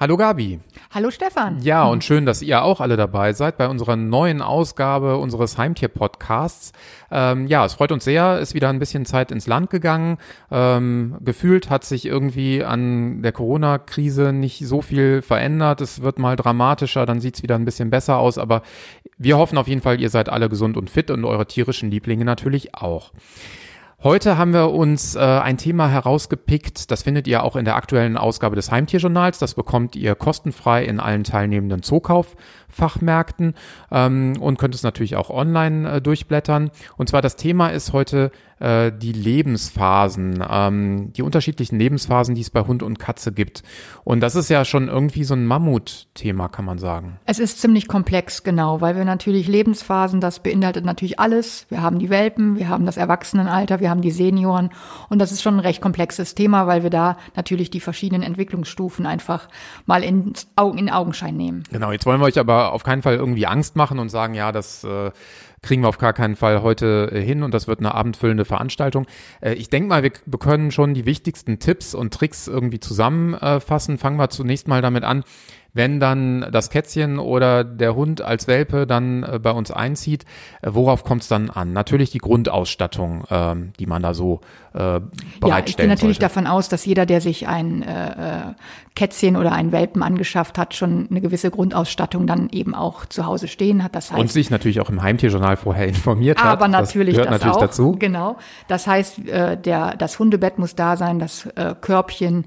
Hallo Gabi. Hallo Stefan. Ja, und schön, dass ihr auch alle dabei seid bei unserer neuen Ausgabe unseres Heimtier-Podcasts. Ähm, ja, es freut uns sehr, ist wieder ein bisschen Zeit ins Land gegangen. Ähm, gefühlt hat sich irgendwie an der Corona-Krise nicht so viel verändert. Es wird mal dramatischer, dann sieht's wieder ein bisschen besser aus. Aber wir hoffen auf jeden Fall, ihr seid alle gesund und fit und eure tierischen Lieblinge natürlich auch. Heute haben wir uns äh, ein Thema herausgepickt, das findet ihr auch in der aktuellen Ausgabe des Heimtierjournals. Das bekommt ihr kostenfrei in allen teilnehmenden Zookauf-Fachmärkten ähm, und könnt es natürlich auch online äh, durchblättern. Und zwar das Thema ist heute äh, die Lebensphasen, ähm, die unterschiedlichen Lebensphasen, die es bei Hund und Katze gibt. Und das ist ja schon irgendwie so ein Mammutthema, kann man sagen. Es ist ziemlich komplex, genau, weil wir natürlich Lebensphasen, das beinhaltet natürlich alles. Wir haben die Welpen, wir haben das Erwachsenenalter, wir haben die Senioren. Und das ist schon ein recht komplexes Thema, weil wir da natürlich die verschiedenen Entwicklungsstufen einfach mal in, in Augenschein nehmen. Genau, jetzt wollen wir euch aber auf keinen Fall irgendwie Angst machen und sagen, ja, das äh, kriegen wir auf gar keinen Fall heute äh, hin und das wird eine abendfüllende Veranstaltung. Äh, ich denke mal, wir können schon die wichtigsten Tipps und Tricks irgendwie zusammenfassen. Fangen wir zunächst mal damit an, wenn dann das Kätzchen oder der Hund als Welpe dann äh, bei uns einzieht, äh, worauf kommt es dann an? Natürlich die Grundausstattung, äh, die man da so äh, bereitstellen Ja, ich gehe natürlich sollte. davon aus, dass jeder, der sich ein äh, äh, Kätzchen oder einen Welpen angeschafft hat, schon eine gewisse Grundausstattung dann eben auch zu Hause stehen hat. Das heißt, Und sich natürlich auch im Heimtierjournal vorher informiert aber hat. Aber natürlich das, das natürlich auch. dazu. Genau. Das heißt, äh, der, das Hundebett muss da sein, das äh, Körbchen,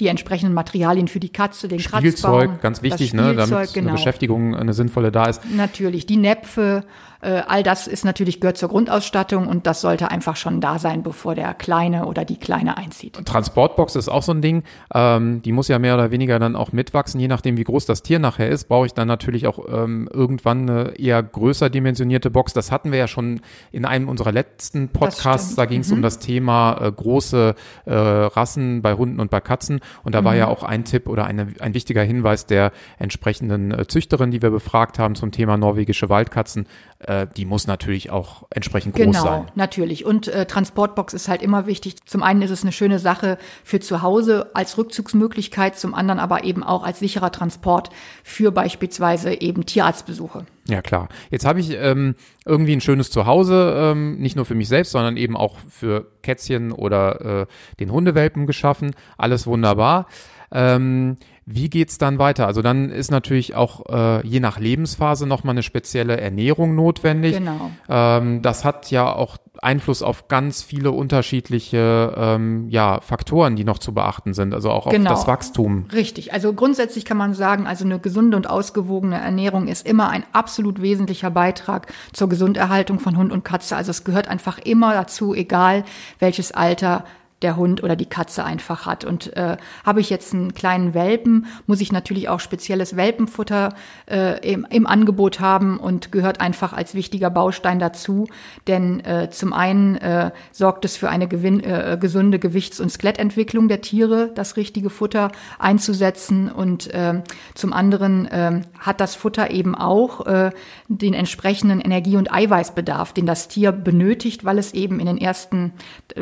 die entsprechenden Materialien für die Katze, den Spielzeug, Kratzbaum, ganz wichtig, ne, damit genau. eine Beschäftigung eine sinnvolle da ist. Natürlich, die Näpfe, all das ist natürlich gehört zur Grundausstattung und das sollte einfach schon da sein, bevor der Kleine oder die Kleine einzieht. Transportbox ist auch so ein Ding. Ähm, die muss ja mehr oder weniger dann auch mitwachsen, je nachdem, wie groß das Tier nachher ist. Brauche ich dann natürlich auch ähm, irgendwann eine eher größer dimensionierte Box. Das hatten wir ja schon in einem unserer letzten Podcasts. Da ging es mhm. um das Thema äh, große äh, Rassen bei Hunden und bei Katzen. Und da mhm. war ja auch ein Tipp oder eine, ein wichtiger Hinweis der entsprechenden äh, Züchterin, die wir befragt haben zum Thema norwegische Waldkatzen äh, die muss natürlich auch entsprechend groß genau, sein. Genau, natürlich. Und äh, Transportbox ist halt immer wichtig. Zum einen ist es eine schöne Sache für zu Hause als Rückzugsmöglichkeit, zum anderen aber eben auch als sicherer Transport für beispielsweise eben Tierarztbesuche. Ja klar. Jetzt habe ich ähm, irgendwie ein schönes Zuhause, ähm, nicht nur für mich selbst, sondern eben auch für Kätzchen oder äh, den Hundewelpen geschaffen. Alles wunderbar. Ähm, wie geht's dann weiter? Also dann ist natürlich auch äh, je nach Lebensphase nochmal eine spezielle Ernährung notwendig. Genau. Ähm, das hat ja auch Einfluss auf ganz viele unterschiedliche ähm, ja, Faktoren, die noch zu beachten sind, also auch genau. auf das Wachstum. Richtig. Also grundsätzlich kann man sagen, also eine gesunde und ausgewogene Ernährung ist immer ein absolut wesentlicher Beitrag zur Gesunderhaltung von Hund und Katze. Also es gehört einfach immer dazu, egal welches Alter der Hund oder die Katze einfach hat. Und äh, habe ich jetzt einen kleinen Welpen, muss ich natürlich auch spezielles Welpenfutter äh, im, im Angebot haben und gehört einfach als wichtiger Baustein dazu. Denn äh, zum einen äh, sorgt es für eine gewinn, äh, gesunde Gewichts- und Skelettentwicklung der Tiere, das richtige Futter einzusetzen. Und äh, zum anderen äh, hat das Futter eben auch äh, den entsprechenden Energie- und Eiweißbedarf, den das Tier benötigt, weil es eben in den ersten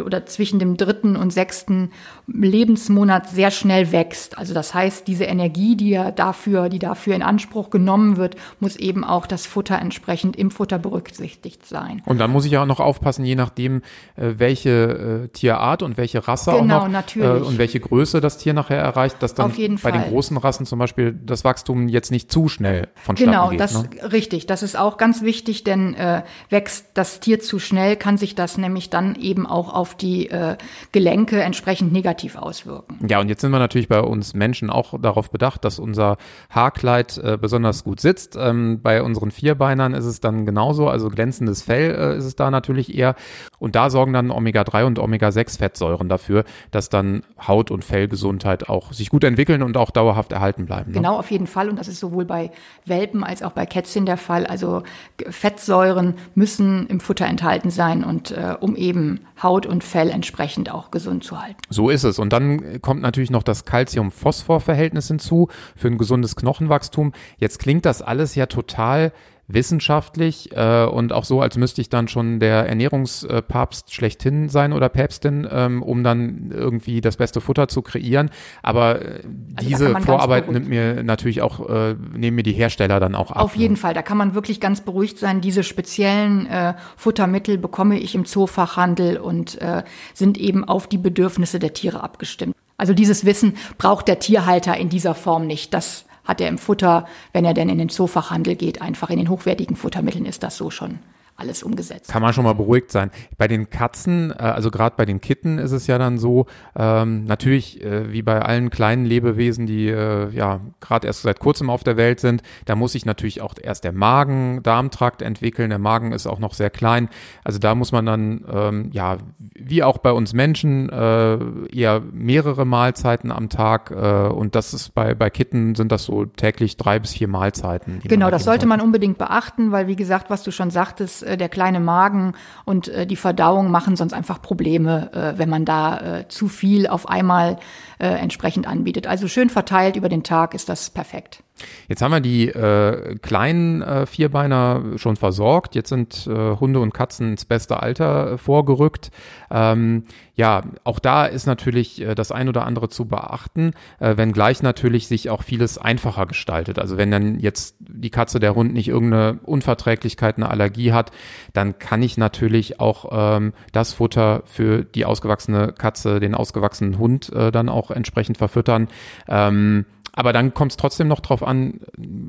oder zwischen dem dritten fünften und sechsten Lebensmonat sehr schnell wächst. Also das heißt, diese Energie, die ja dafür, die dafür in Anspruch genommen wird, muss eben auch das Futter entsprechend im Futter berücksichtigt sein. Und dann muss ich ja auch noch aufpassen, je nachdem, äh, welche äh, Tierart und welche Rasse genau, auch noch natürlich. Äh, und welche Größe das Tier nachher erreicht, dass dann bei den großen Rassen zum Beispiel das Wachstum jetzt nicht zu schnell vonstatten genau, geht. Genau, ne? richtig. Das ist auch ganz wichtig, denn äh, wächst das Tier zu schnell, kann sich das nämlich dann eben auch auf die äh, Gelenke entsprechend negativ auswirken. Ja, und jetzt sind wir natürlich bei uns Menschen auch darauf bedacht, dass unser Haarkleid äh, besonders gut sitzt. Ähm, bei unseren Vierbeinern ist es dann genauso, also glänzendes Fell äh, ist es da natürlich eher. Und da sorgen dann Omega-3 und Omega-6-Fettsäuren dafür, dass dann Haut- und Fellgesundheit auch sich gut entwickeln und auch dauerhaft erhalten bleiben. Ne? Genau, auf jeden Fall. Und das ist sowohl bei Welpen als auch bei Kätzchen der Fall. Also Fettsäuren müssen im Futter enthalten sein und äh, um eben Haut und Fell entsprechend auch gesund zu halten. So ist es. Und dann kommt natürlich noch das Calcium-Phosphor-Verhältnis hinzu für ein gesundes Knochenwachstum. Jetzt klingt das alles ja total wissenschaftlich äh, und auch so, als müsste ich dann schon der Ernährungspapst schlechthin sein oder Päpstin, ähm, um dann irgendwie das beste Futter zu kreieren. Aber äh, also diese Vorarbeit nimmt mir natürlich auch, äh, nehmen mir die Hersteller dann auch ab. Auf jeden ne? Fall, da kann man wirklich ganz beruhigt sein. Diese speziellen äh, Futtermittel bekomme ich im Zoofachhandel und äh, sind eben auf die Bedürfnisse der Tiere abgestimmt. Also dieses Wissen braucht der Tierhalter in dieser Form nicht. Das hat er im Futter, wenn er denn in den Zoofachhandel geht, einfach in den hochwertigen Futtermitteln ist das so schon alles umgesetzt. Kann man schon mal beruhigt sein. Bei den Katzen, äh, also gerade bei den Kitten ist es ja dann so, ähm, natürlich äh, wie bei allen kleinen Lebewesen, die äh, ja gerade erst seit kurzem auf der Welt sind, da muss sich natürlich auch erst der Magen-Darmtrakt entwickeln. Der Magen ist auch noch sehr klein. Also da muss man dann, ähm, ja, wie auch bei uns Menschen, äh, eher mehrere Mahlzeiten am Tag äh, und das ist bei, bei Kitten sind das so täglich drei bis vier Mahlzeiten. Genau, das sollte man unbedingt beachten, weil wie gesagt, was du schon sagtest, der kleine Magen und äh, die Verdauung machen sonst einfach Probleme, äh, wenn man da äh, zu viel auf einmal äh, entsprechend anbietet. Also schön verteilt über den Tag ist das perfekt. Jetzt haben wir die äh, kleinen äh, Vierbeiner schon versorgt. Jetzt sind äh, Hunde und Katzen ins beste Alter äh, vorgerückt. Ähm, ja, auch da ist natürlich äh, das ein oder andere zu beachten, äh, wenngleich natürlich sich auch vieles einfacher gestaltet. Also wenn dann jetzt die Katze, der Hund nicht irgendeine Unverträglichkeit, eine Allergie hat, dann kann ich natürlich auch ähm, das Futter für die ausgewachsene Katze, den ausgewachsenen Hund dann auch entsprechend verfüttern. Ähm, aber dann kommt es trotzdem noch drauf an,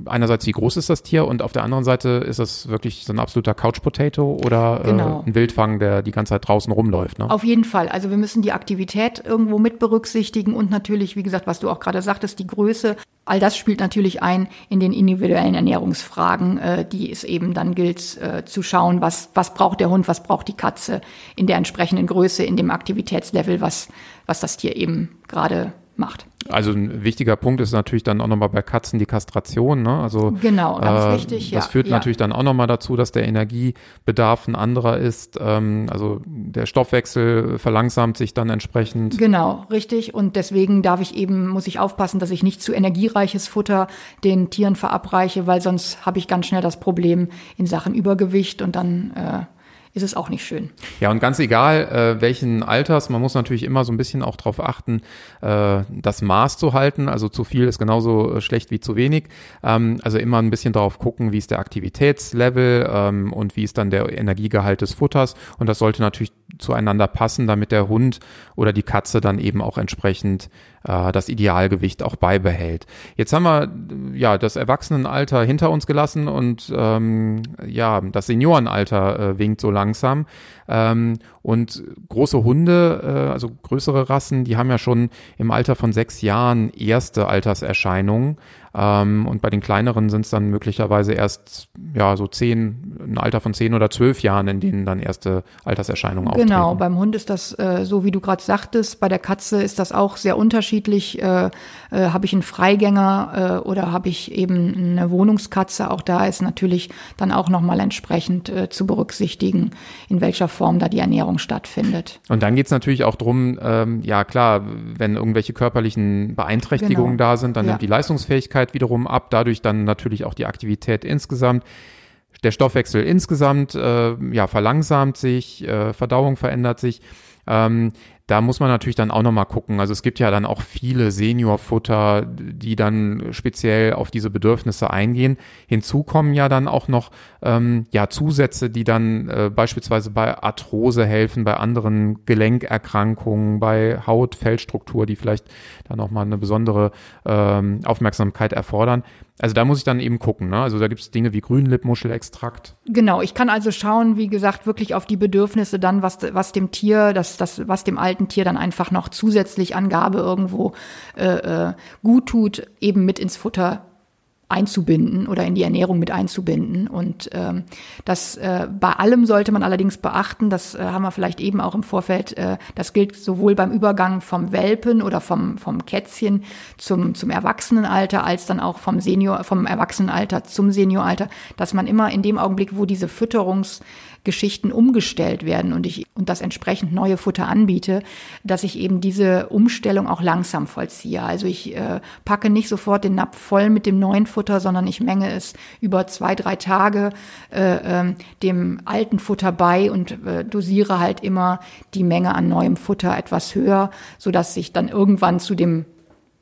einerseits wie groß ist das Tier und auf der anderen Seite ist es wirklich so ein absoluter Couch Potato oder äh, genau. äh, ein Wildfang, der die ganze Zeit draußen rumläuft. Ne? Auf jeden Fall. Also wir müssen die Aktivität irgendwo mit berücksichtigen und natürlich, wie gesagt, was du auch gerade sagtest, die Größe. All das spielt natürlich ein in den individuellen Ernährungsfragen, äh, die es eben dann gilt äh, zu schauen, was, was braucht der Hund, was braucht die Katze in der entsprechenden Größe, in dem Aktivitätslevel, was, was das Tier eben gerade macht. Also ein wichtiger Punkt ist natürlich dann auch nochmal bei Katzen die Kastration. Ne? Also, genau, ganz äh, wichtig. Das ja, führt ja. natürlich dann auch nochmal dazu, dass der Energiebedarf ein anderer ist. Ähm, also der Stoffwechsel verlangsamt sich dann entsprechend. Genau, richtig. Und deswegen darf ich eben, muss ich aufpassen, dass ich nicht zu energiereiches Futter den Tieren verabreiche, weil sonst habe ich ganz schnell das Problem in Sachen Übergewicht und dann äh, ist es auch nicht schön. Ja, und ganz egal, äh, welchen Alters, man muss natürlich immer so ein bisschen auch darauf achten, äh, das Maß zu halten. Also zu viel ist genauso äh, schlecht wie zu wenig. Ähm, also immer ein bisschen darauf gucken, wie ist der Aktivitätslevel ähm, und wie ist dann der Energiegehalt des Futters. Und das sollte natürlich zueinander passen, damit der Hund oder die Katze dann eben auch entsprechend äh, das Idealgewicht auch beibehält. Jetzt haben wir ja das Erwachsenenalter hinter uns gelassen und ähm, ja das Seniorenalter äh, winkt so langsam. Ähm, und große Hunde, äh, also größere Rassen, die haben ja schon im Alter von sechs Jahren erste Alterserscheinungen. Ähm, und bei den kleineren sind es dann möglicherweise erst ja so zehn, ein Alter von zehn oder zwölf Jahren, in denen dann erste Alterserscheinungen genau, auftreten. Genau, beim Hund ist das äh, so, wie du gerade sagtest. Bei der Katze ist das auch sehr unterschiedlich. Äh, äh, habe ich einen Freigänger äh, oder habe ich eben eine Wohnungskatze? Auch da ist natürlich dann auch nochmal entsprechend äh, zu berücksichtigen, in welcher Form da die Ernährung stattfindet. Und dann geht es natürlich auch drum, ähm, ja klar, wenn irgendwelche körperlichen Beeinträchtigungen genau. da sind, dann ja. nimmt die Leistungsfähigkeit Flüssigkeit wiederum ab, dadurch dann natürlich auch die Aktivität insgesamt. Der Stoffwechsel insgesamt äh, ja, verlangsamt sich, äh, Verdauung verändert sich. Ähm, da muss man natürlich dann auch nochmal gucken. Also es gibt ja dann auch viele Seniorfutter, die dann speziell auf diese Bedürfnisse eingehen. Hinzu kommen ja dann auch noch ähm, ja Zusätze, die dann äh, beispielsweise bei Arthrose helfen, bei anderen Gelenkerkrankungen, bei Haut-Fellstruktur, die vielleicht dann nochmal eine besondere ähm, Aufmerksamkeit erfordern. Also da muss ich dann eben gucken. Ne? Also da gibt es Dinge wie Grünlippmuschelextrakt. Genau, ich kann also schauen, wie gesagt, wirklich auf die Bedürfnisse dann, was, was dem Tier, das, das, was dem alten Tier dann einfach noch zusätzlich Angabe irgendwo äh, äh, gut tut, eben mit ins Futter einzubinden oder in die Ernährung mit einzubinden. Und ähm, das äh, bei allem sollte man allerdings beachten, das äh, haben wir vielleicht eben auch im Vorfeld, äh, das gilt sowohl beim Übergang vom Welpen oder vom, vom Kätzchen zum, zum Erwachsenenalter, als dann auch vom Senior, vom Erwachsenenalter zum Senioralter, dass man immer in dem Augenblick, wo diese Fütterungs Geschichten umgestellt werden und ich und das entsprechend neue Futter anbiete, dass ich eben diese Umstellung auch langsam vollziehe. Also ich äh, packe nicht sofort den Napf voll mit dem neuen Futter, sondern ich menge es über zwei, drei Tage äh, äh, dem alten Futter bei und äh, dosiere halt immer die Menge an neuem Futter etwas höher, so dass ich dann irgendwann zu dem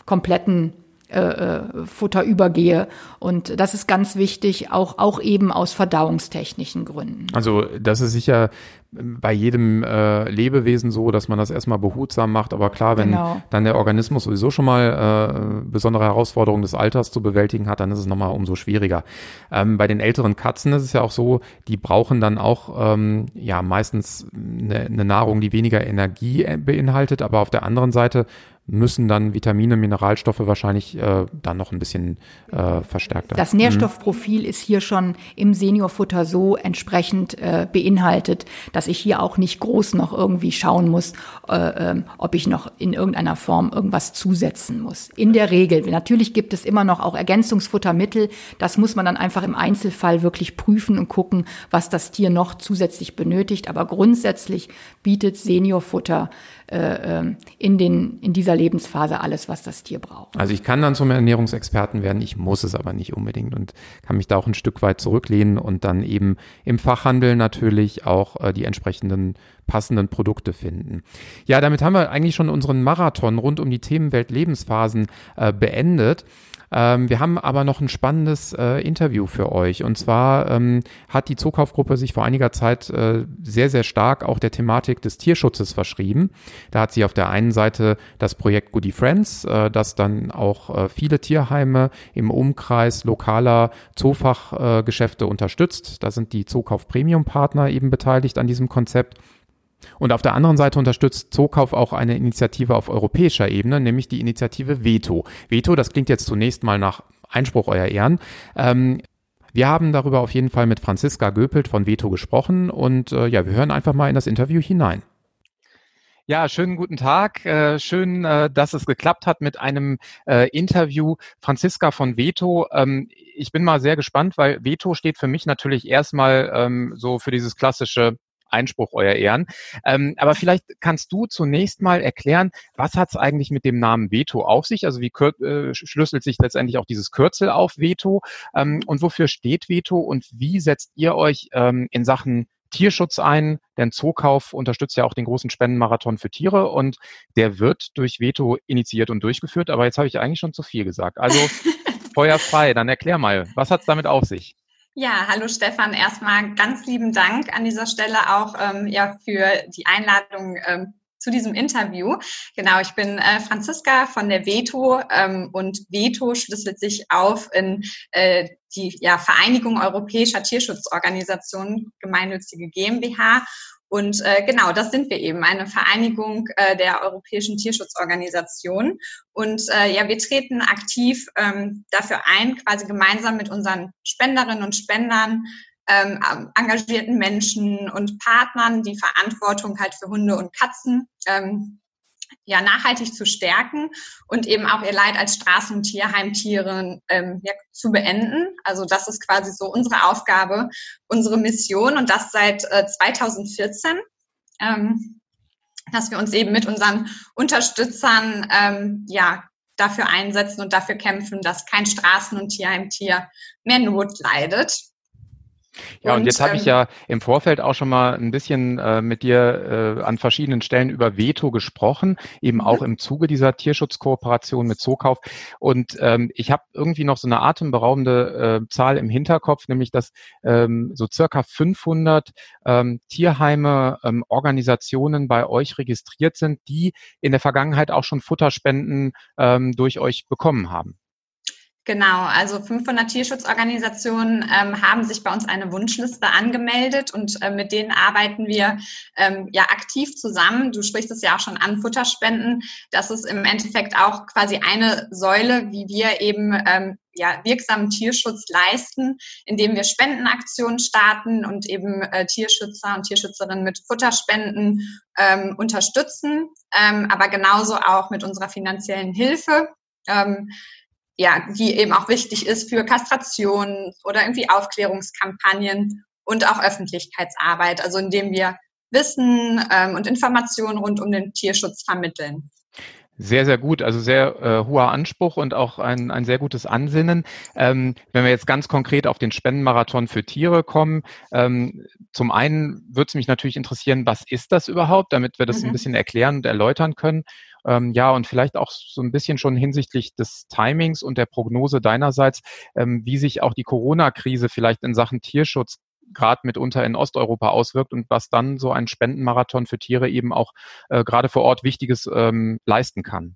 kompletten äh, äh, Futter übergehe. Und das ist ganz wichtig, auch, auch eben aus verdauungstechnischen Gründen. Also das ist sicher bei jedem äh, Lebewesen so, dass man das erstmal behutsam macht. Aber klar, wenn genau. dann der Organismus sowieso schon mal äh, besondere Herausforderungen des Alters zu bewältigen hat, dann ist es nochmal umso schwieriger. Ähm, bei den älteren Katzen ist es ja auch so, die brauchen dann auch ähm, ja meistens eine, eine Nahrung, die weniger Energie äh, beinhaltet. Aber auf der anderen Seite müssen dann Vitamine, Mineralstoffe wahrscheinlich äh, dann noch ein bisschen äh, verstärkter. Das Nährstoffprofil mhm. ist hier schon im Seniorfutter so entsprechend äh, beinhaltet, dass ich hier auch nicht groß noch irgendwie schauen muss, äh, äh, ob ich noch in irgendeiner Form irgendwas zusetzen muss. In der Regel. Natürlich gibt es immer noch auch Ergänzungsfuttermittel. Das muss man dann einfach im Einzelfall wirklich prüfen und gucken, was das Tier noch zusätzlich benötigt. Aber grundsätzlich bietet Seniorfutter äh, ähm, in, den, in dieser Lebensphase alles, was das Tier braucht. Also ich kann dann zum Ernährungsexperten werden, ich muss es aber nicht unbedingt und kann mich da auch ein Stück weit zurücklehnen und dann eben im Fachhandel natürlich auch äh, die entsprechenden passenden Produkte finden. Ja, damit haben wir eigentlich schon unseren Marathon rund um die Themenwelt Lebensphasen äh, beendet. Ähm, wir haben aber noch ein spannendes äh, Interview für euch. Und zwar ähm, hat die Zukaufgruppe sich vor einiger Zeit äh, sehr, sehr stark auch der Thematik des Tierschutzes verschrieben. Da hat sie auf der einen Seite das Projekt Goody Friends, äh, das dann auch äh, viele Tierheime im Umkreis lokaler Zoofachgeschäfte unterstützt. Da sind die Zookauf Premium Partner eben beteiligt an diesem Konzept. Und auf der anderen Seite unterstützt Zookauf auch eine Initiative auf europäischer Ebene, nämlich die Initiative Veto. Veto, das klingt jetzt zunächst mal nach Einspruch euer Ehren. Ähm, wir haben darüber auf jeden Fall mit Franziska Göpelt von Veto gesprochen und äh, ja, wir hören einfach mal in das Interview hinein. Ja, schönen guten Tag. Äh, schön, äh, dass es geklappt hat mit einem äh, Interview. Franziska von Veto. Ähm, ich bin mal sehr gespannt, weil Veto steht für mich natürlich erstmal ähm, so für dieses klassische Einspruch, Euer Ehren. Ähm, aber vielleicht kannst du zunächst mal erklären, was hat es eigentlich mit dem Namen Veto auf sich? Also wie äh, schlüsselt sich letztendlich auch dieses Kürzel auf Veto? Ähm, und wofür steht Veto und wie setzt ihr euch ähm, in Sachen Tierschutz ein, denn Zookauf unterstützt ja auch den großen Spendenmarathon für Tiere und der wird durch Veto initiiert und durchgeführt. Aber jetzt habe ich eigentlich schon zu viel gesagt. Also Feuer frei, dann erklär mal, was hat es damit auf sich? Ja, hallo Stefan. Erstmal ganz lieben Dank an dieser Stelle auch ähm, ja, für die Einladung ähm, zu diesem Interview. Genau, ich bin äh, Franziska von der Veto ähm, und Veto schlüsselt sich auf in äh, die ja, Vereinigung Europäischer Tierschutzorganisationen, gemeinnützige GmbH und äh, genau, das sind wir eben, eine Vereinigung äh, der europäischen Tierschutzorganisationen. Und äh, ja, wir treten aktiv ähm, dafür ein, quasi gemeinsam mit unseren Spenderinnen und Spendern, ähm, engagierten Menschen und Partnern die Verantwortung halt für Hunde und Katzen ähm, ja, nachhaltig zu stärken und eben auch ihr Leid als Straßen- und Tierheimtiere ähm, ja, zu beenden. Also das ist quasi so unsere Aufgabe, unsere Mission und das seit äh, 2014. Ähm, dass wir uns eben mit unseren Unterstützern ähm, ja dafür einsetzen und dafür kämpfen, dass kein Straßen- und Tierheimtier mehr Not leidet. Ja, und, und jetzt habe ich ähm, ja im Vorfeld auch schon mal ein bisschen äh, mit dir äh, an verschiedenen Stellen über Veto gesprochen, eben auch mhm. im Zuge dieser Tierschutzkooperation mit Zookauf. Und ähm, ich habe irgendwie noch so eine atemberaubende äh, Zahl im Hinterkopf, nämlich dass ähm, so circa 500 ähm, Tierheime, ähm, Organisationen bei euch registriert sind, die in der Vergangenheit auch schon Futterspenden ähm, durch euch bekommen haben. Genau, also 500 Tierschutzorganisationen ähm, haben sich bei uns eine Wunschliste angemeldet und äh, mit denen arbeiten wir ähm, ja aktiv zusammen. Du sprichst es ja auch schon an, Futterspenden. Das ist im Endeffekt auch quasi eine Säule, wie wir eben ähm, ja, wirksamen Tierschutz leisten, indem wir Spendenaktionen starten und eben äh, Tierschützer und Tierschützerinnen mit Futterspenden ähm, unterstützen, ähm, aber genauso auch mit unserer finanziellen Hilfe. Ähm, ja, die eben auch wichtig ist für Kastration oder irgendwie Aufklärungskampagnen und auch Öffentlichkeitsarbeit, also indem wir Wissen ähm, und Informationen rund um den Tierschutz vermitteln. Sehr, sehr gut. Also sehr äh, hoher Anspruch und auch ein, ein sehr gutes Ansinnen. Ähm, wenn wir jetzt ganz konkret auf den Spendenmarathon für Tiere kommen, ähm, zum einen würde es mich natürlich interessieren, was ist das überhaupt, damit wir das mhm. ein bisschen erklären und erläutern können. Ähm, ja, und vielleicht auch so ein bisschen schon hinsichtlich des Timings und der Prognose deinerseits, ähm, wie sich auch die Corona-Krise vielleicht in Sachen Tierschutz gerade mitunter in Osteuropa auswirkt und was dann so ein Spendenmarathon für Tiere eben auch äh, gerade vor Ort Wichtiges ähm, leisten kann.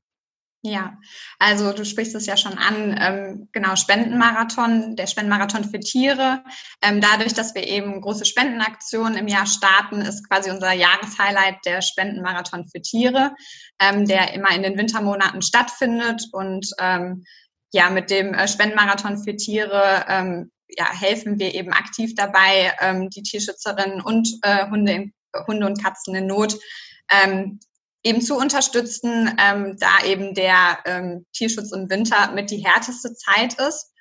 Ja, also du sprichst es ja schon an, ähm, genau, Spendenmarathon, der Spendenmarathon für Tiere. Ähm, dadurch, dass wir eben große Spendenaktionen im Jahr starten, ist quasi unser Jahreshighlight der Spendenmarathon für Tiere, ähm, der immer in den Wintermonaten stattfindet. Und ähm, ja, mit dem äh, Spendenmarathon für Tiere ähm, ja, helfen wir eben aktiv dabei, ähm, die Tierschützerinnen und äh, Hunde, Hunde und Katzen in Not eben zu unterstützen, ähm, da eben der ähm, Tierschutz im Winter mit die härteste Zeit ist.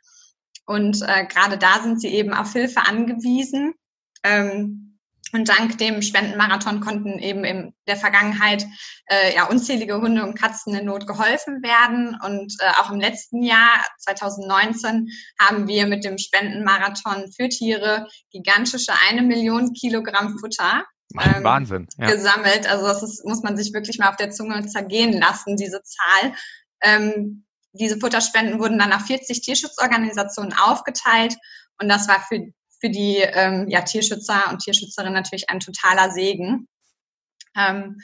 Und äh, gerade da sind sie eben auf Hilfe angewiesen. Ähm, und dank dem Spendenmarathon konnten eben in der Vergangenheit äh, ja unzählige Hunde und Katzen in Not geholfen werden. Und äh, auch im letzten Jahr, 2019, haben wir mit dem Spendenmarathon für Tiere gigantische eine Million Kilogramm Futter ähm, Wahnsinn. Ja. gesammelt. Also das ist, muss man sich wirklich mal auf der Zunge zergehen lassen, diese Zahl. Ähm, diese Futterspenden wurden dann auf 40 Tierschutzorganisationen aufgeteilt. Und das war für für die ähm, ja, Tierschützer und Tierschützerinnen natürlich ein totaler Segen. Ähm,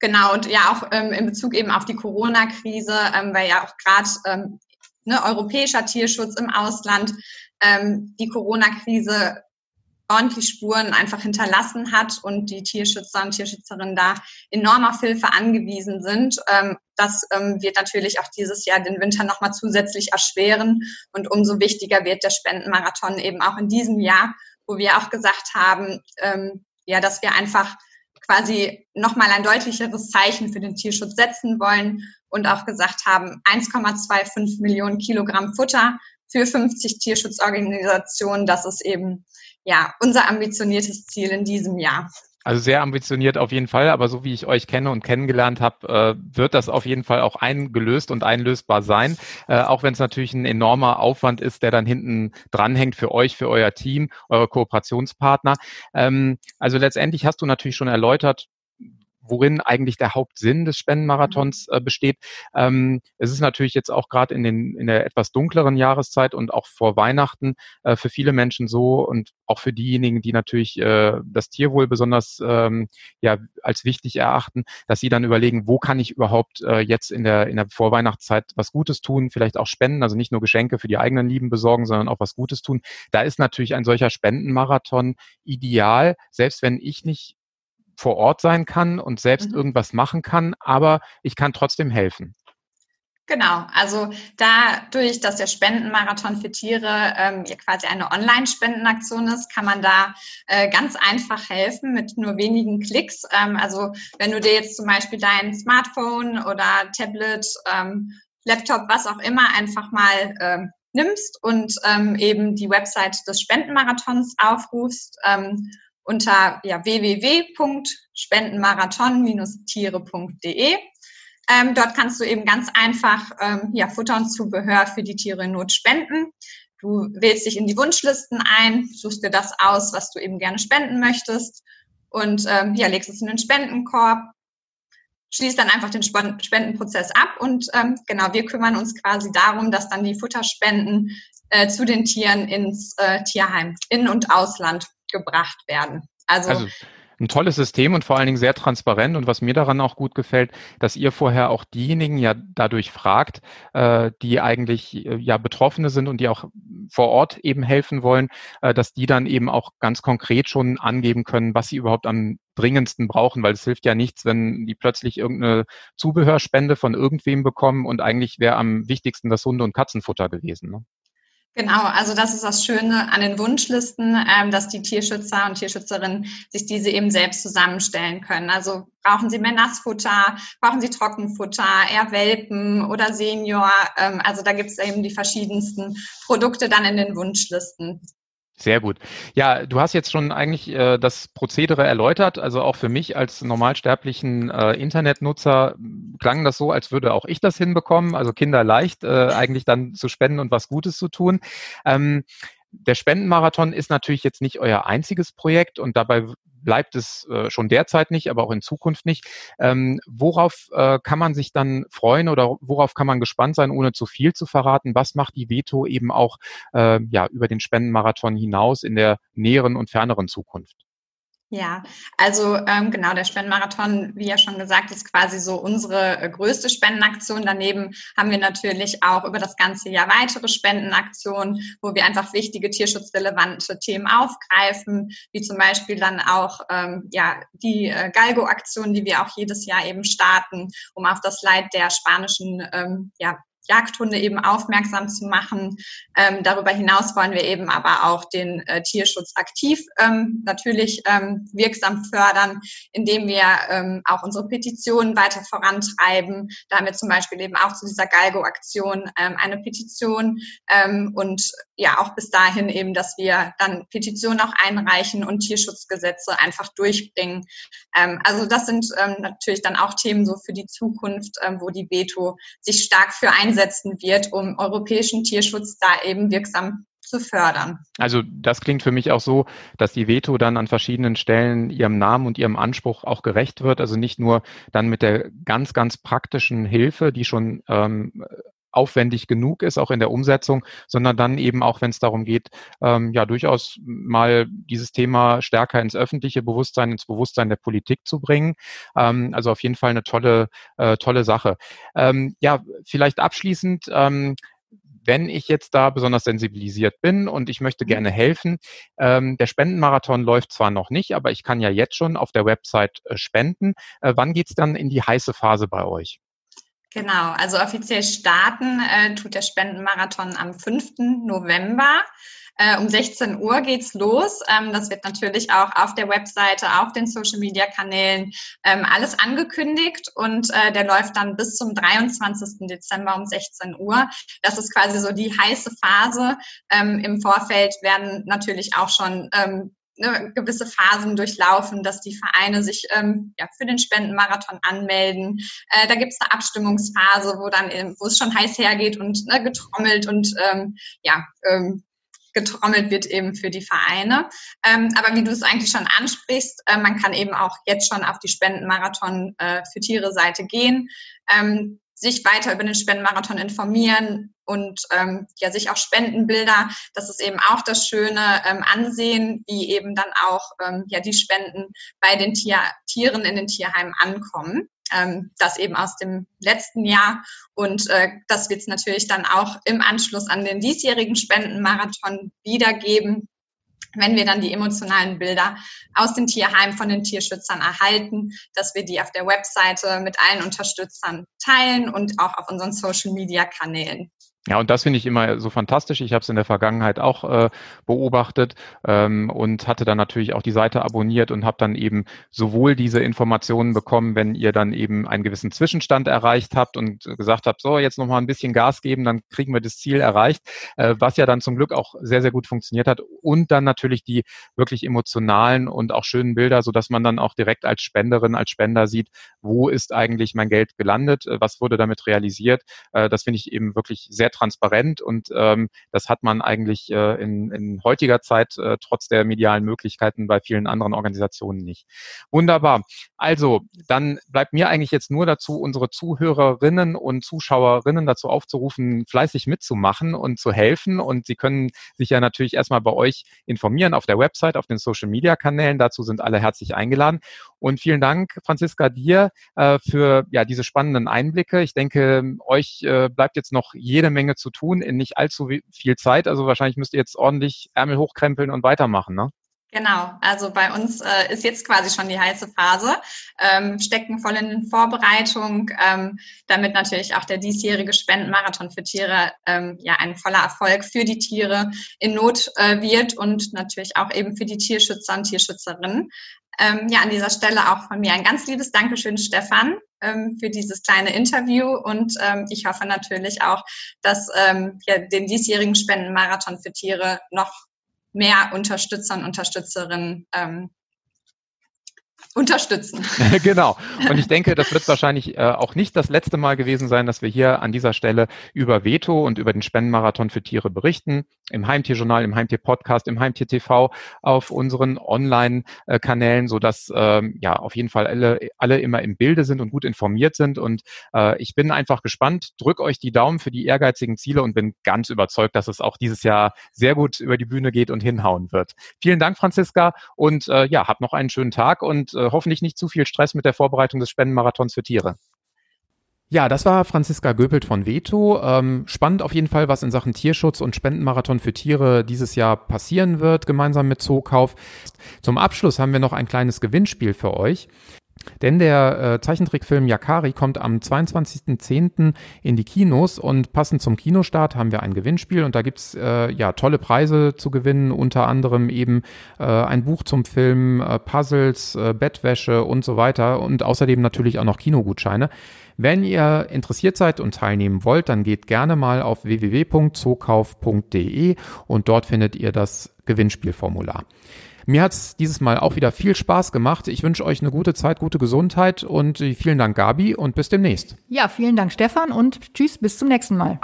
genau, und ja auch ähm, in Bezug eben auf die Corona-Krise, ähm, weil ja auch gerade ähm, ne, europäischer Tierschutz im Ausland ähm, die Corona-Krise ordentlich Spuren einfach hinterlassen hat und die Tierschützer und Tierschützerinnen da enorm auf Hilfe angewiesen sind. Ähm, das ähm, wird natürlich auch dieses Jahr den Winter nochmal zusätzlich erschweren. Und umso wichtiger wird der Spendenmarathon eben auch in diesem Jahr, wo wir auch gesagt haben, ähm, ja, dass wir einfach quasi nochmal ein deutlicheres Zeichen für den Tierschutz setzen wollen und auch gesagt haben, 1,25 Millionen Kilogramm Futter für 50 Tierschutzorganisationen, das ist eben ja, unser ambitioniertes Ziel in diesem Jahr. Also sehr ambitioniert auf jeden Fall, aber so wie ich euch kenne und kennengelernt habe, äh, wird das auf jeden Fall auch eingelöst und einlösbar sein, äh, auch wenn es natürlich ein enormer Aufwand ist, der dann hinten dranhängt für euch, für euer Team, eure Kooperationspartner. Ähm, also letztendlich hast du natürlich schon erläutert, worin eigentlich der Hauptsinn des Spendenmarathons mhm. äh, besteht. Ähm, es ist natürlich jetzt auch gerade in, den, in der etwas dunkleren Jahreszeit und auch vor Weihnachten äh, für viele Menschen so und auch für diejenigen, die natürlich äh, das Tierwohl besonders ähm, ja, als wichtig erachten, dass sie dann überlegen, wo kann ich überhaupt äh, jetzt in der, in der Vorweihnachtszeit was Gutes tun, vielleicht auch spenden, also nicht nur Geschenke für die eigenen Lieben besorgen, sondern auch was Gutes tun. Da ist natürlich ein solcher Spendenmarathon ideal, selbst wenn ich nicht vor Ort sein kann und selbst mhm. irgendwas machen kann, aber ich kann trotzdem helfen. Genau, also dadurch, dass der Spendenmarathon für Tiere ähm, ja quasi eine Online-Spendenaktion ist, kann man da äh, ganz einfach helfen mit nur wenigen Klicks. Ähm, also wenn du dir jetzt zum Beispiel dein Smartphone oder Tablet, ähm, Laptop, was auch immer, einfach mal ähm, nimmst und ähm, eben die Website des Spendenmarathons aufrufst ähm, unter ja, www.spendenmarathon-tiere.de. Ähm, dort kannst du eben ganz einfach ähm, ja, Futter und Zubehör für die Tiere in Not spenden. Du wählst dich in die Wunschlisten ein, suchst dir das aus, was du eben gerne spenden möchtest und ähm, ja, legst es in den Spendenkorb, schließt dann einfach den Spendenprozess ab und ähm, genau, wir kümmern uns quasi darum, dass dann die Futterspenden äh, zu den Tieren ins äh, Tierheim, in- und Ausland gebracht werden. Also, also ein tolles System und vor allen Dingen sehr transparent. Und was mir daran auch gut gefällt, dass ihr vorher auch diejenigen ja dadurch fragt, äh, die eigentlich äh, ja Betroffene sind und die auch vor Ort eben helfen wollen, äh, dass die dann eben auch ganz konkret schon angeben können, was sie überhaupt am dringendsten brauchen, weil es hilft ja nichts, wenn die plötzlich irgendeine Zubehörspende von irgendwem bekommen und eigentlich wäre am wichtigsten das Hunde- und Katzenfutter gewesen. Ne? Genau, also das ist das Schöne an den Wunschlisten, ähm, dass die Tierschützer und Tierschützerinnen sich diese eben selbst zusammenstellen können. Also brauchen sie mehr Nassfutter, brauchen sie Trockenfutter, eher Welpen oder Senior. Ähm, also da gibt es eben die verschiedensten Produkte dann in den Wunschlisten. Sehr gut. Ja, du hast jetzt schon eigentlich äh, das Prozedere erläutert. Also auch für mich als normalsterblichen äh, Internetnutzer klang das so, als würde auch ich das hinbekommen. Also Kinder leicht äh, eigentlich dann zu spenden und was Gutes zu tun. Ähm, der Spendenmarathon ist natürlich jetzt nicht euer einziges Projekt und dabei bleibt es äh, schon derzeit nicht, aber auch in Zukunft nicht. Ähm, worauf äh, kann man sich dann freuen oder worauf kann man gespannt sein, ohne zu viel zu verraten? Was macht die Veto eben auch äh, ja, über den Spendenmarathon hinaus in der näheren und ferneren Zukunft? Ja, also ähm, genau, der Spendenmarathon, wie ja schon gesagt, ist quasi so unsere äh, größte Spendenaktion. Daneben haben wir natürlich auch über das ganze Jahr weitere Spendenaktionen, wo wir einfach wichtige tierschutzrelevante Themen aufgreifen, wie zum Beispiel dann auch ähm, ja, die äh, Galgo-Aktion, die wir auch jedes Jahr eben starten, um auf das Leid der spanischen ähm, ja, Jagdhunde eben aufmerksam zu machen. Ähm, darüber hinaus wollen wir eben aber auch den äh, Tierschutz aktiv ähm, natürlich ähm, wirksam fördern, indem wir ähm, auch unsere Petitionen weiter vorantreiben. Da haben wir zum Beispiel eben auch zu dieser Galgo-Aktion ähm, eine Petition ähm, und ja auch bis dahin eben, dass wir dann Petitionen auch einreichen und Tierschutzgesetze einfach durchbringen. Ähm, also das sind ähm, natürlich dann auch Themen so für die Zukunft, ähm, wo die Veto sich stark für einsetzen wird, um europäischen Tierschutz da eben wirksam zu fördern. Also das klingt für mich auch so, dass die Veto dann an verschiedenen Stellen ihrem Namen und ihrem Anspruch auch gerecht wird. Also nicht nur dann mit der ganz, ganz praktischen Hilfe, die schon ähm, aufwendig genug ist, auch in der Umsetzung, sondern dann eben auch, wenn es darum geht, ähm, ja durchaus mal dieses Thema stärker ins öffentliche Bewusstsein, ins Bewusstsein der Politik zu bringen. Ähm, also auf jeden Fall eine tolle, äh, tolle Sache. Ähm, ja, vielleicht abschließend. Ähm, wenn ich jetzt da besonders sensibilisiert bin und ich möchte mhm. gerne helfen, ähm, der Spendenmarathon läuft zwar noch nicht, aber ich kann ja jetzt schon auf der Website äh, spenden. Äh, wann geht's dann in die heiße Phase bei euch? Genau, also offiziell starten äh, tut der Spendenmarathon am 5. November. Äh, um 16 Uhr geht's los. Ähm, das wird natürlich auch auf der Webseite, auf den Social Media Kanälen ähm, alles angekündigt und äh, der läuft dann bis zum 23. Dezember um 16 Uhr. Das ist quasi so die heiße Phase. Ähm, Im Vorfeld werden natürlich auch schon ähm, ne, gewisse Phasen durchlaufen, dass die Vereine sich ähm, ja, für den Spendenmarathon anmelden. Äh, da gibt es eine Abstimmungsphase, wo dann wo es schon heiß hergeht und ne, getrommelt und ähm, ja, ähm, getrommelt wird eben für die Vereine. Ähm, aber wie du es eigentlich schon ansprichst, äh, man kann eben auch jetzt schon auf die Spendenmarathon äh, für Tiere Seite gehen. Ähm, sich weiter über den Spendenmarathon informieren und ähm, ja sich auch Spendenbilder, das ist eben auch das Schöne, ähm, ansehen, wie eben dann auch ähm, ja die Spenden bei den Tier Tieren in den Tierheimen ankommen. Ähm, das eben aus dem letzten Jahr und äh, das wird es natürlich dann auch im Anschluss an den diesjährigen Spendenmarathon wiedergeben wenn wir dann die emotionalen Bilder aus den Tierheimen von den Tierschützern erhalten, dass wir die auf der Webseite mit allen Unterstützern teilen und auch auf unseren Social-Media-Kanälen. Ja, und das finde ich immer so fantastisch. Ich habe es in der Vergangenheit auch äh, beobachtet ähm, und hatte dann natürlich auch die Seite abonniert und habe dann eben sowohl diese Informationen bekommen, wenn ihr dann eben einen gewissen Zwischenstand erreicht habt und gesagt habt, so jetzt nochmal ein bisschen Gas geben, dann kriegen wir das Ziel erreicht, äh, was ja dann zum Glück auch sehr, sehr gut funktioniert hat. Und dann natürlich die wirklich emotionalen und auch schönen Bilder, so dass man dann auch direkt als Spenderin, als Spender sieht, wo ist eigentlich mein Geld gelandet, äh, was wurde damit realisiert. Äh, das finde ich eben wirklich sehr transparent und ähm, das hat man eigentlich äh, in, in heutiger Zeit äh, trotz der medialen Möglichkeiten bei vielen anderen Organisationen nicht. Wunderbar. Also, dann bleibt mir eigentlich jetzt nur dazu, unsere Zuhörerinnen und Zuschauerinnen dazu aufzurufen, fleißig mitzumachen und zu helfen. Und sie können sich ja natürlich erstmal bei euch informieren auf der Website, auf den Social Media Kanälen. Dazu sind alle herzlich eingeladen. Und vielen Dank, Franziska, dir äh, für ja diese spannenden Einblicke. Ich denke, euch äh, bleibt jetzt noch jede Menge zu tun in nicht allzu viel Zeit. Also wahrscheinlich müsst ihr jetzt ordentlich Ärmel hochkrempeln und weitermachen, ne? Genau, also bei uns äh, ist jetzt quasi schon die heiße Phase, ähm, stecken voll in den Vorbereitungen, ähm, damit natürlich auch der diesjährige Spendenmarathon für Tiere ähm, ja ein voller Erfolg für die Tiere in Not äh, wird und natürlich auch eben für die Tierschützer und Tierschützerinnen. Ähm, ja, an dieser Stelle auch von mir ein ganz liebes Dankeschön, Stefan, ähm, für dieses kleine Interview und ähm, ich hoffe natürlich auch, dass ähm, ja, den diesjährigen Spendenmarathon für Tiere noch mehr Unterstützer und Unterstützerinnen ähm, unterstützen. genau. Und ich denke, das wird wahrscheinlich äh, auch nicht das letzte Mal gewesen sein, dass wir hier an dieser Stelle über Veto und über den Spendenmarathon für Tiere berichten. Im Heimtierjournal, im Heimtier-Podcast, im Heimtier-TV, auf unseren Online-Kanälen, sodass ähm, ja auf jeden Fall alle, alle immer im Bilde sind und gut informiert sind. Und äh, ich bin einfach gespannt, drück euch die Daumen für die ehrgeizigen Ziele und bin ganz überzeugt, dass es auch dieses Jahr sehr gut über die Bühne geht und hinhauen wird. Vielen Dank, Franziska, und äh, ja, habt noch einen schönen Tag und äh, hoffentlich nicht zu viel Stress mit der Vorbereitung des Spendenmarathons für Tiere. Ja, das war Franziska Göpelt von Veto. Ähm, spannend auf jeden Fall, was in Sachen Tierschutz und Spendenmarathon für Tiere dieses Jahr passieren wird, gemeinsam mit Zookauf. Zum Abschluss haben wir noch ein kleines Gewinnspiel für euch. Denn der äh, Zeichentrickfilm Yakari kommt am 22.10. in die Kinos und passend zum Kinostart haben wir ein Gewinnspiel und da gibt's äh, ja tolle Preise zu gewinnen, unter anderem eben äh, ein Buch zum Film, äh, Puzzles, äh, Bettwäsche und so weiter und außerdem natürlich auch noch Kinogutscheine. Wenn ihr interessiert seid und teilnehmen wollt, dann geht gerne mal auf www.zookauf.de und dort findet ihr das Gewinnspielformular. Mir hat es dieses Mal auch wieder viel Spaß gemacht. Ich wünsche euch eine gute Zeit, gute Gesundheit und äh, vielen Dank, Gabi, und bis demnächst. Ja, vielen Dank, Stefan, und tschüss, bis zum nächsten Mal.